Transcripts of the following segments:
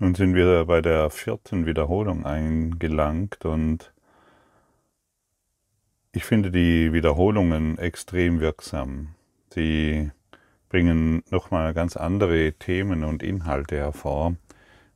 Nun sind wir bei der vierten Wiederholung eingelangt und ich finde die Wiederholungen extrem wirksam. Sie bringen nochmal ganz andere Themen und Inhalte hervor,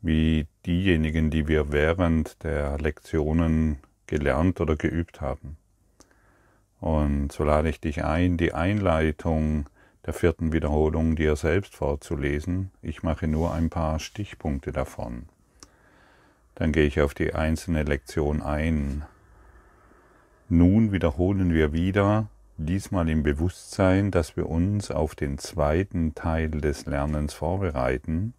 wie diejenigen, die wir während der Lektionen gelernt oder geübt haben. Und so lade ich dich ein, die Einleitung der vierten Wiederholung dir selbst vorzulesen. Ich mache nur ein paar Stichpunkte davon. Dann gehe ich auf die einzelne Lektion ein. Nun wiederholen wir wieder, diesmal im Bewusstsein, dass wir uns auf den zweiten Teil des Lernens vorbereiten,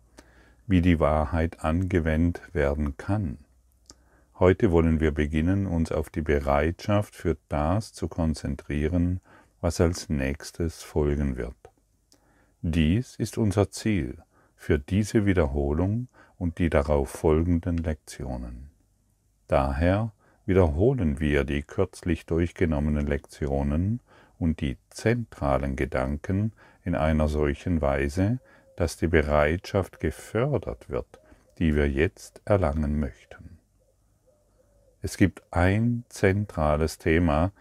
wie die Wahrheit angewendet werden kann. Heute wollen wir beginnen, uns auf die Bereitschaft für das zu konzentrieren, was als nächstes folgen wird. Dies ist unser Ziel für diese Wiederholung und die darauf folgenden Lektionen. Daher wiederholen wir die kürzlich durchgenommenen Lektionen und die zentralen Gedanken in einer solchen Weise, dass die Bereitschaft gefördert wird, die wir jetzt erlangen möchten. Es gibt ein zentrales Thema,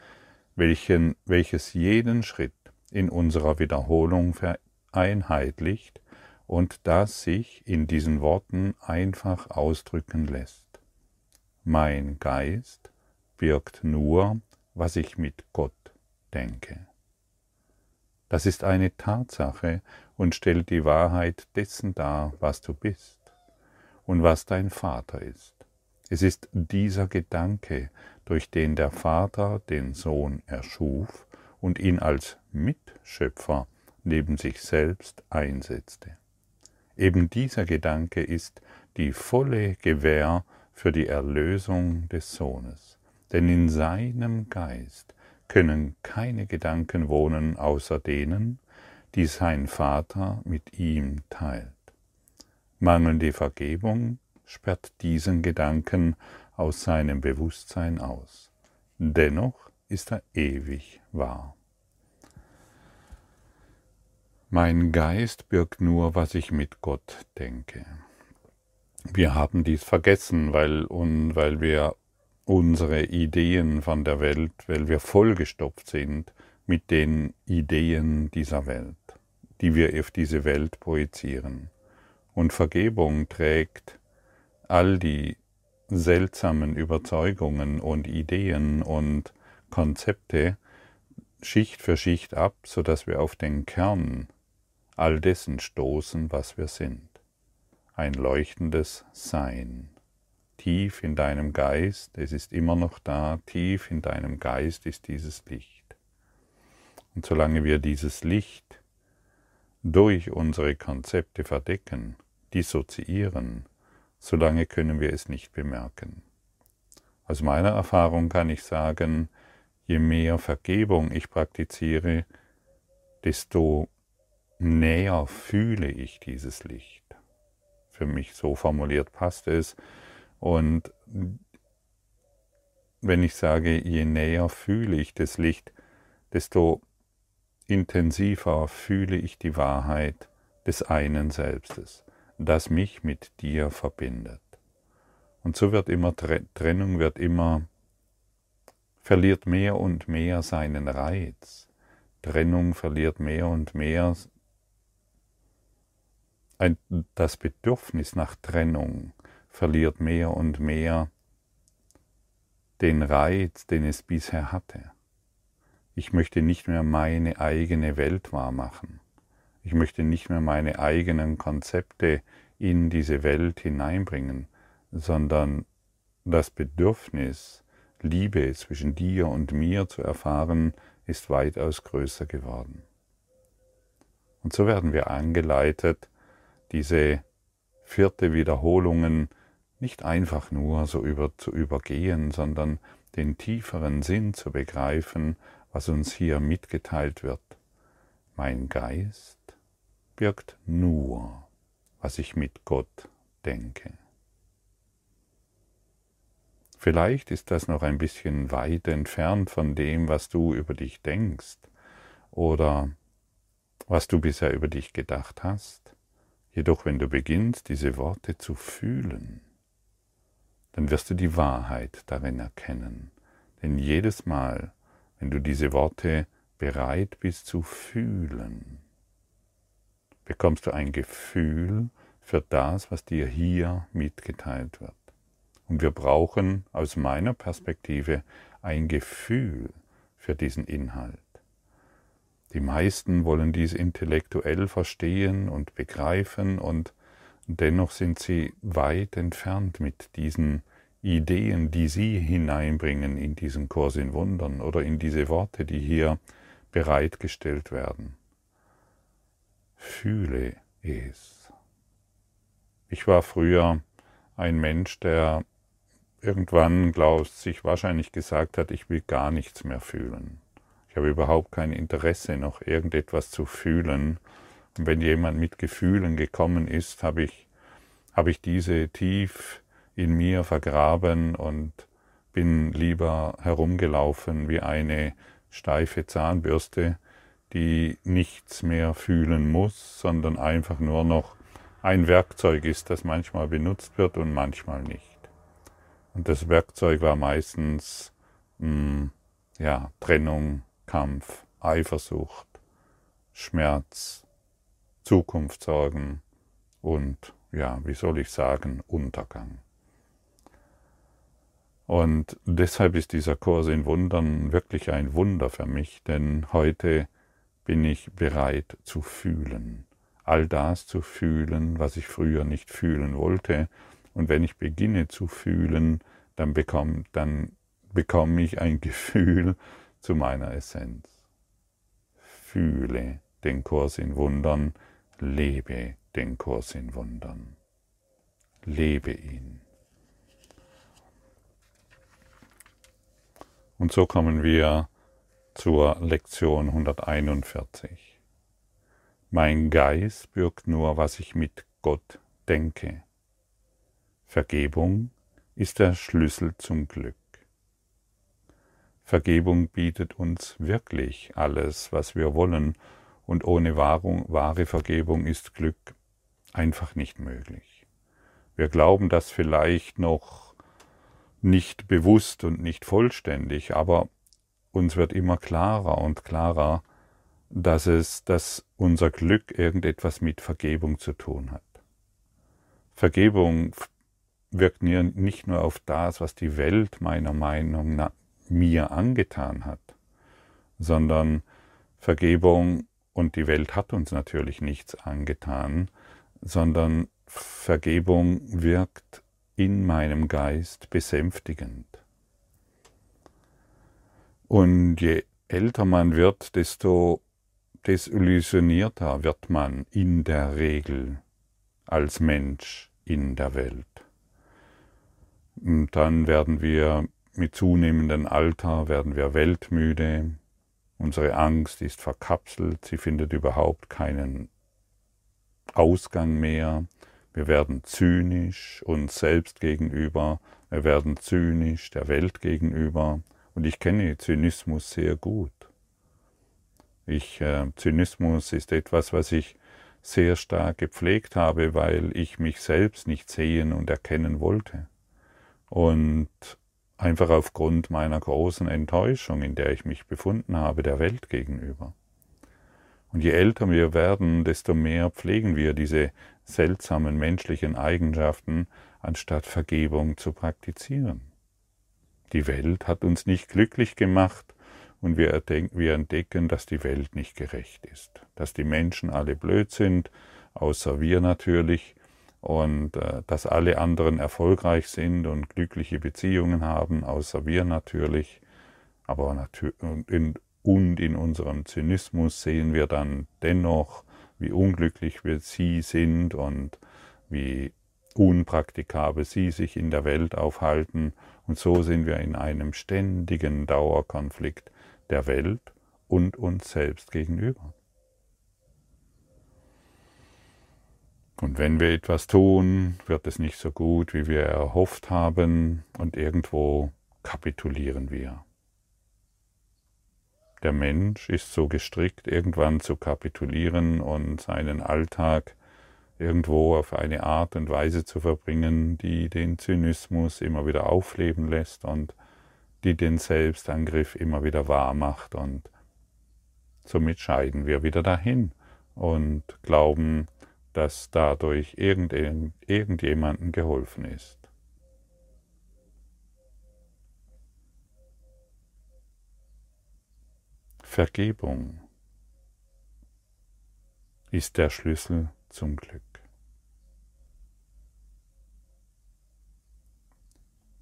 welchen, welches jeden Schritt in unserer Wiederholung vereinheitlicht und das sich in diesen Worten einfach ausdrücken lässt. Mein Geist birgt nur, was ich mit Gott denke. Das ist eine Tatsache und stellt die Wahrheit dessen dar, was du bist und was dein Vater ist. Es ist dieser Gedanke, durch den der Vater den Sohn erschuf und ihn als Mitschöpfer neben sich selbst einsetzte. Eben dieser Gedanke ist die volle Gewähr für die Erlösung des Sohnes, denn in seinem Geist können keine Gedanken wohnen außer denen, die sein Vater mit ihm teilt. Mangelnde Vergebung sperrt diesen Gedanken aus seinem Bewusstsein aus. Dennoch ist er ewig wahr. Mein Geist birgt nur, was ich mit Gott denke. Wir haben dies vergessen, weil, und weil wir unsere Ideen von der Welt, weil wir vollgestopft sind mit den Ideen dieser Welt, die wir auf diese Welt projizieren. Und Vergebung trägt all die seltsamen Überzeugungen und Ideen und Konzepte Schicht für Schicht ab, so dass wir auf den Kern all dessen stoßen, was wir sind. Ein leuchtendes Sein. Tief in deinem Geist, es ist immer noch da, tief in deinem Geist ist dieses Licht. Und solange wir dieses Licht durch unsere Konzepte verdecken, dissoziieren, solange können wir es nicht bemerken. Aus meiner Erfahrung kann ich sagen, je mehr Vergebung ich praktiziere, desto näher fühle ich dieses Licht. Für mich so formuliert passt es. Und wenn ich sage, je näher fühle ich das Licht, desto intensiver fühle ich die Wahrheit des einen Selbstes, das mich mit dir verbindet. Und so wird immer Trennung wird immer verliert mehr und mehr seinen Reiz. Trennung verliert mehr und mehr ein, das Bedürfnis nach Trennung verliert mehr und mehr den Reiz, den es bisher hatte. Ich möchte nicht mehr meine eigene Welt wahrmachen. Ich möchte nicht mehr meine eigenen Konzepte in diese Welt hineinbringen, sondern das Bedürfnis, Liebe zwischen dir und mir zu erfahren, ist weitaus größer geworden. Und so werden wir angeleitet, diese vierte Wiederholungen nicht einfach nur so über, zu übergehen, sondern den tieferen Sinn zu begreifen, was uns hier mitgeteilt wird. Mein Geist birgt nur, was ich mit Gott denke. Vielleicht ist das noch ein bisschen weit entfernt von dem, was du über dich denkst oder was du bisher über dich gedacht hast. Jedoch wenn du beginnst, diese Worte zu fühlen, dann wirst du die Wahrheit darin erkennen. Denn jedes Mal, wenn du diese Worte bereit bist zu fühlen, bekommst du ein Gefühl für das, was dir hier mitgeteilt wird. Und wir brauchen aus meiner Perspektive ein Gefühl für diesen Inhalt. Die meisten wollen dies intellektuell verstehen und begreifen und dennoch sind sie weit entfernt mit diesen Ideen, die sie hineinbringen in diesen Kurs in Wundern oder in diese Worte, die hier bereitgestellt werden. Fühle es. Ich war früher ein Mensch, der irgendwann, glaubst, sich wahrscheinlich gesagt hat, ich will gar nichts mehr fühlen. Ich habe überhaupt kein Interesse, noch irgendetwas zu fühlen. Und wenn jemand mit Gefühlen gekommen ist, habe ich, habe ich diese tief in mir vergraben und bin lieber herumgelaufen wie eine steife Zahnbürste, die nichts mehr fühlen muss, sondern einfach nur noch ein Werkzeug ist, das manchmal benutzt wird und manchmal nicht. Und das Werkzeug war meistens mh, hm, ja, Trennung, Kampf, Eifersucht, Schmerz, Zukunftssorgen und, ja, wie soll ich sagen, Untergang. Und deshalb ist dieser Kurs in Wundern wirklich ein Wunder für mich, denn heute bin ich bereit zu fühlen, all das zu fühlen, was ich früher nicht fühlen wollte und wenn ich beginne zu fühlen, dann bekomme, dann bekomme ich ein Gefühl zu meiner Essenz. Fühle den Kurs in Wundern, lebe den Kurs in Wundern. Lebe ihn. Und so kommen wir zur Lektion 141. Mein Geist birgt nur, was ich mit Gott denke. Vergebung ist der Schlüssel zum Glück. Vergebung bietet uns wirklich alles, was wir wollen, und ohne Wahrung, wahre Vergebung ist Glück einfach nicht möglich. Wir glauben das vielleicht noch nicht bewusst und nicht vollständig, aber uns wird immer klarer und klarer, dass es, dass unser Glück irgendetwas mit Vergebung zu tun hat. Vergebung wirkt nicht nur auf das, was die Welt meiner Meinung nach mir angetan hat, sondern Vergebung und die Welt hat uns natürlich nichts angetan, sondern Vergebung wirkt in meinem Geist besänftigend. Und je älter man wird, desto desillusionierter wird man in der Regel als Mensch in der Welt. Und dann werden wir mit zunehmendem Alter werden wir weltmüde, unsere Angst ist verkapselt, sie findet überhaupt keinen Ausgang mehr, wir werden zynisch uns selbst gegenüber, wir werden zynisch der Welt gegenüber und ich kenne Zynismus sehr gut. Ich, äh, Zynismus ist etwas, was ich sehr stark gepflegt habe, weil ich mich selbst nicht sehen und erkennen wollte und einfach aufgrund meiner großen Enttäuschung, in der ich mich befunden habe, der Welt gegenüber. Und je älter wir werden, desto mehr pflegen wir diese seltsamen menschlichen Eigenschaften, anstatt Vergebung zu praktizieren. Die Welt hat uns nicht glücklich gemacht und wir entdecken, dass die Welt nicht gerecht ist, dass die Menschen alle blöd sind, außer wir natürlich, und äh, dass alle anderen erfolgreich sind und glückliche Beziehungen haben, außer wir natürlich. Aber natür in, und in unserem Zynismus sehen wir dann dennoch, wie unglücklich wir sie sind und wie unpraktikabel sie sich in der Welt aufhalten. Und so sind wir in einem ständigen Dauerkonflikt der Welt und uns selbst gegenüber. Und wenn wir etwas tun, wird es nicht so gut, wie wir erhofft haben, und irgendwo kapitulieren wir. Der Mensch ist so gestrickt, irgendwann zu kapitulieren und seinen Alltag irgendwo auf eine Art und Weise zu verbringen, die den Zynismus immer wieder aufleben lässt und die den Selbstangriff immer wieder wahr macht und somit scheiden wir wieder dahin und glauben, dass dadurch irgendjemandem geholfen ist. Vergebung ist der Schlüssel zum Glück.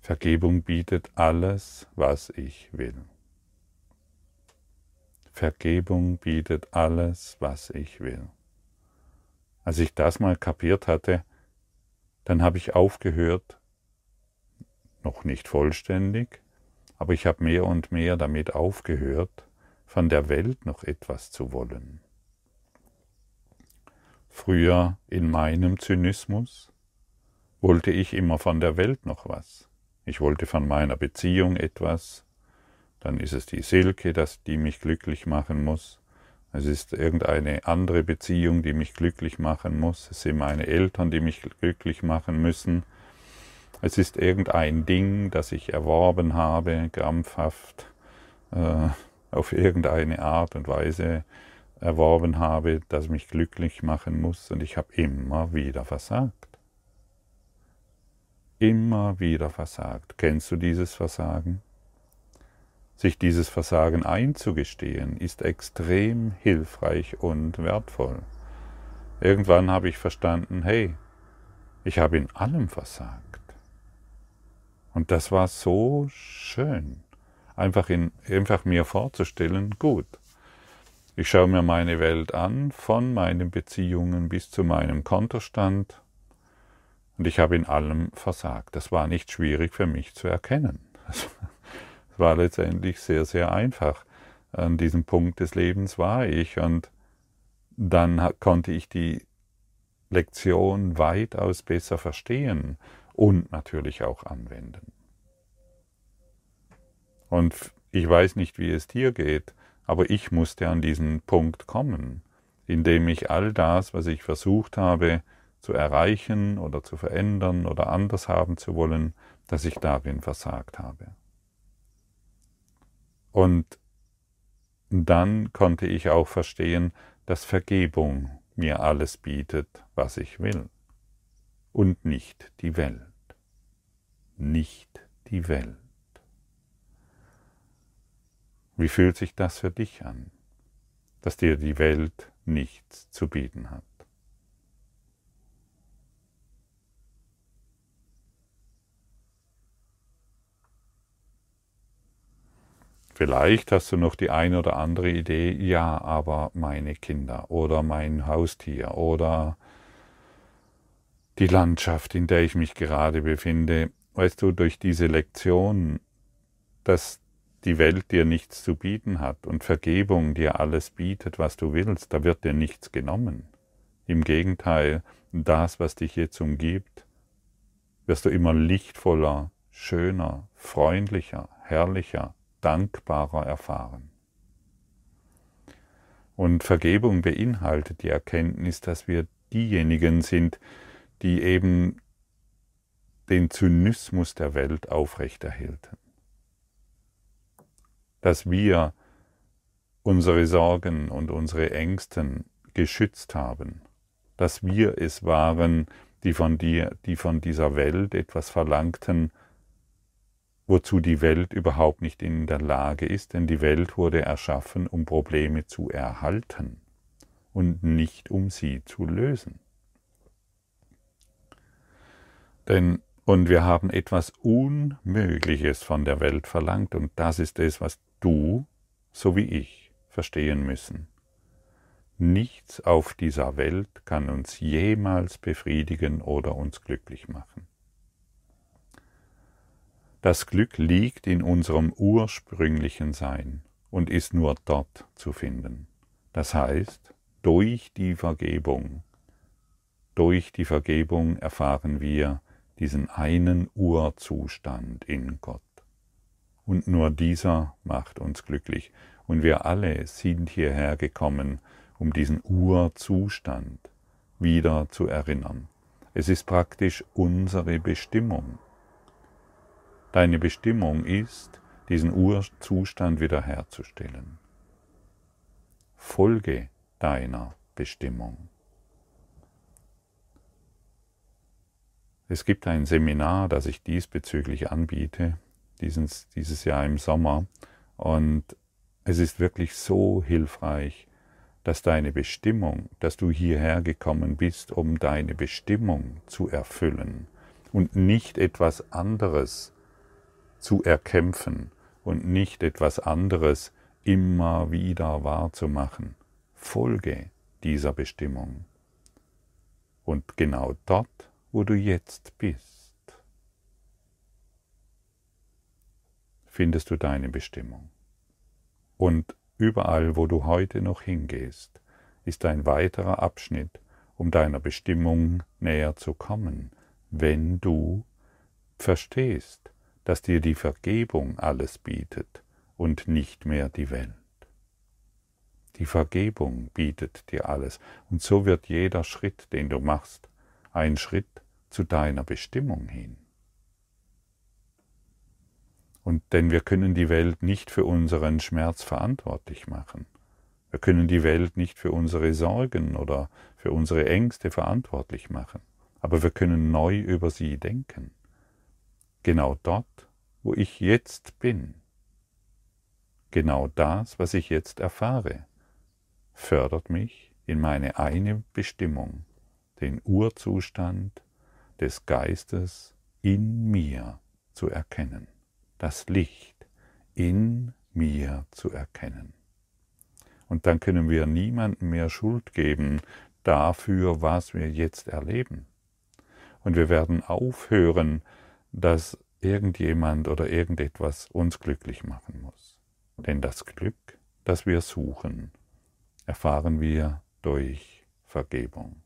Vergebung bietet alles, was ich will. Vergebung bietet alles, was ich will. Als ich das mal kapiert hatte, dann habe ich aufgehört, noch nicht vollständig, aber ich habe mehr und mehr damit aufgehört, von der Welt noch etwas zu wollen. Früher in meinem Zynismus wollte ich immer von der Welt noch was. Ich wollte von meiner Beziehung etwas, dann ist es die Silke, das, die mich glücklich machen muss. Es ist irgendeine andere Beziehung, die mich glücklich machen muss. Es sind meine Eltern, die mich glücklich machen müssen. Es ist irgendein Ding, das ich erworben habe, krampfhaft, äh, auf irgendeine Art und Weise erworben habe, das mich glücklich machen muss. Und ich habe immer wieder versagt immer wieder versagt. Kennst du dieses Versagen? Sich dieses Versagen einzugestehen, ist extrem hilfreich und wertvoll. Irgendwann habe ich verstanden, hey, ich habe in allem versagt. Und das war so schön, einfach, in, einfach mir vorzustellen, gut, ich schaue mir meine Welt an, von meinen Beziehungen bis zu meinem Kontostand, und ich habe in allem versagt. Das war nicht schwierig für mich zu erkennen. Es war letztendlich sehr, sehr einfach. An diesem Punkt des Lebens war ich und dann konnte ich die Lektion weitaus besser verstehen und natürlich auch anwenden. Und ich weiß nicht, wie es dir geht, aber ich musste an diesen Punkt kommen, indem ich all das, was ich versucht habe, zu erreichen oder zu verändern oder anders haben zu wollen, dass ich darin versagt habe. Und dann konnte ich auch verstehen, dass Vergebung mir alles bietet, was ich will, und nicht die Welt. Nicht die Welt. Wie fühlt sich das für dich an, dass dir die Welt nichts zu bieten hat? Vielleicht hast du noch die eine oder andere Idee, ja, aber meine Kinder oder mein Haustier oder die Landschaft, in der ich mich gerade befinde, weißt du, durch diese Lektion, dass die Welt dir nichts zu bieten hat und Vergebung dir alles bietet, was du willst, da wird dir nichts genommen. Im Gegenteil, das, was dich jetzt umgibt, wirst du immer lichtvoller, schöner, freundlicher, herrlicher, dankbarer erfahren. Und Vergebung beinhaltet die Erkenntnis, dass wir diejenigen sind, die eben den Zynismus der Welt aufrechterhielten. Dass wir unsere Sorgen und unsere Ängsten geschützt haben, dass wir es waren, die von dir, die von dieser Welt etwas verlangten, wozu die Welt überhaupt nicht in der Lage ist, denn die Welt wurde erschaffen, um Probleme zu erhalten und nicht um sie zu lösen. Denn und wir haben etwas Unmögliches von der Welt verlangt und das ist es, was du, so wie ich, verstehen müssen. Nichts auf dieser Welt kann uns jemals befriedigen oder uns glücklich machen. Das Glück liegt in unserem ursprünglichen Sein und ist nur dort zu finden. Das heißt, durch die Vergebung, durch die Vergebung erfahren wir diesen einen Urzustand in Gott. Und nur dieser macht uns glücklich. Und wir alle sind hierher gekommen, um diesen Urzustand wieder zu erinnern. Es ist praktisch unsere Bestimmung. Deine Bestimmung ist, diesen Urzustand wiederherzustellen. Folge deiner Bestimmung. Es gibt ein Seminar, das ich diesbezüglich anbiete, dieses, dieses Jahr im Sommer, und es ist wirklich so hilfreich, dass deine Bestimmung, dass du hierher gekommen bist, um deine Bestimmung zu erfüllen und nicht etwas anderes zu erkämpfen und nicht etwas anderes immer wieder wahrzumachen. Folge dieser Bestimmung. Und genau dort, wo du jetzt bist, findest du deine Bestimmung. Und überall, wo du heute noch hingehst, ist ein weiterer Abschnitt, um deiner Bestimmung näher zu kommen, wenn du verstehst, dass dir die Vergebung alles bietet und nicht mehr die Welt. Die Vergebung bietet dir alles und so wird jeder Schritt, den du machst, ein Schritt zu deiner Bestimmung hin. Und denn wir können die Welt nicht für unseren Schmerz verantwortlich machen. Wir können die Welt nicht für unsere Sorgen oder für unsere Ängste verantwortlich machen. Aber wir können neu über sie denken. Genau dort, wo ich jetzt bin. Genau das, was ich jetzt erfahre, fördert mich in meine eine Bestimmung, den Urzustand des Geistes in mir zu erkennen das Licht in mir zu erkennen. Und dann können wir niemandem mehr Schuld geben dafür, was wir jetzt erleben. Und wir werden aufhören, dass irgendjemand oder irgendetwas uns glücklich machen muss. Denn das Glück, das wir suchen, erfahren wir durch Vergebung.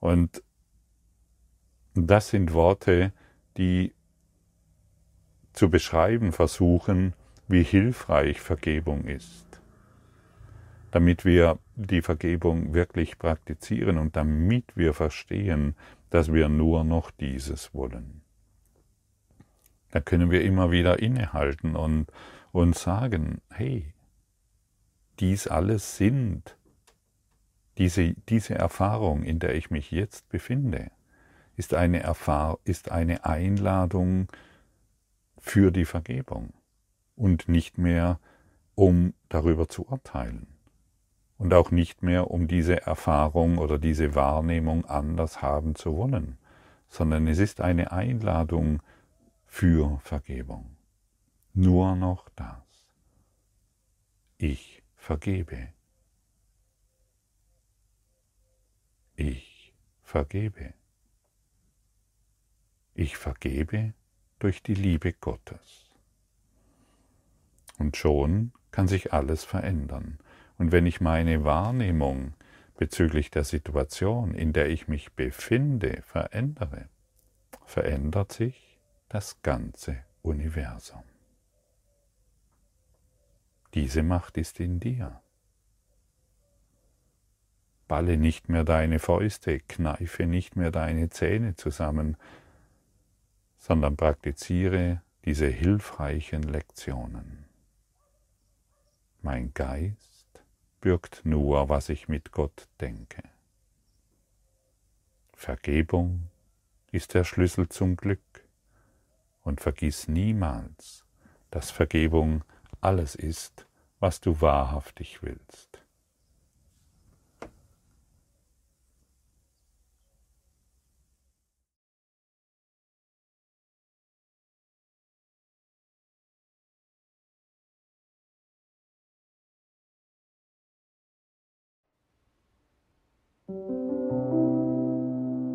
Und das sind Worte, die zu beschreiben versuchen, wie hilfreich Vergebung ist, damit wir die Vergebung wirklich praktizieren und damit wir verstehen, dass wir nur noch dieses wollen. Da können wir immer wieder innehalten und, und sagen, hey, dies alles sind diese, diese Erfahrung, in der ich mich jetzt befinde, ist eine, Erfahr ist eine Einladung für die Vergebung und nicht mehr, um darüber zu urteilen und auch nicht mehr, um diese Erfahrung oder diese Wahrnehmung anders haben zu wollen, sondern es ist eine Einladung für Vergebung. Nur noch das. Ich vergebe. Ich vergebe. Ich vergebe durch die Liebe Gottes. Und schon kann sich alles verändern. Und wenn ich meine Wahrnehmung bezüglich der Situation, in der ich mich befinde, verändere, verändert sich das ganze Universum. Diese Macht ist in dir. Balle nicht mehr deine Fäuste, kneife nicht mehr deine Zähne zusammen, sondern praktiziere diese hilfreichen Lektionen. Mein Geist birgt nur, was ich mit Gott denke. Vergebung ist der Schlüssel zum Glück und vergiss niemals, dass Vergebung alles ist, was du wahrhaftig willst.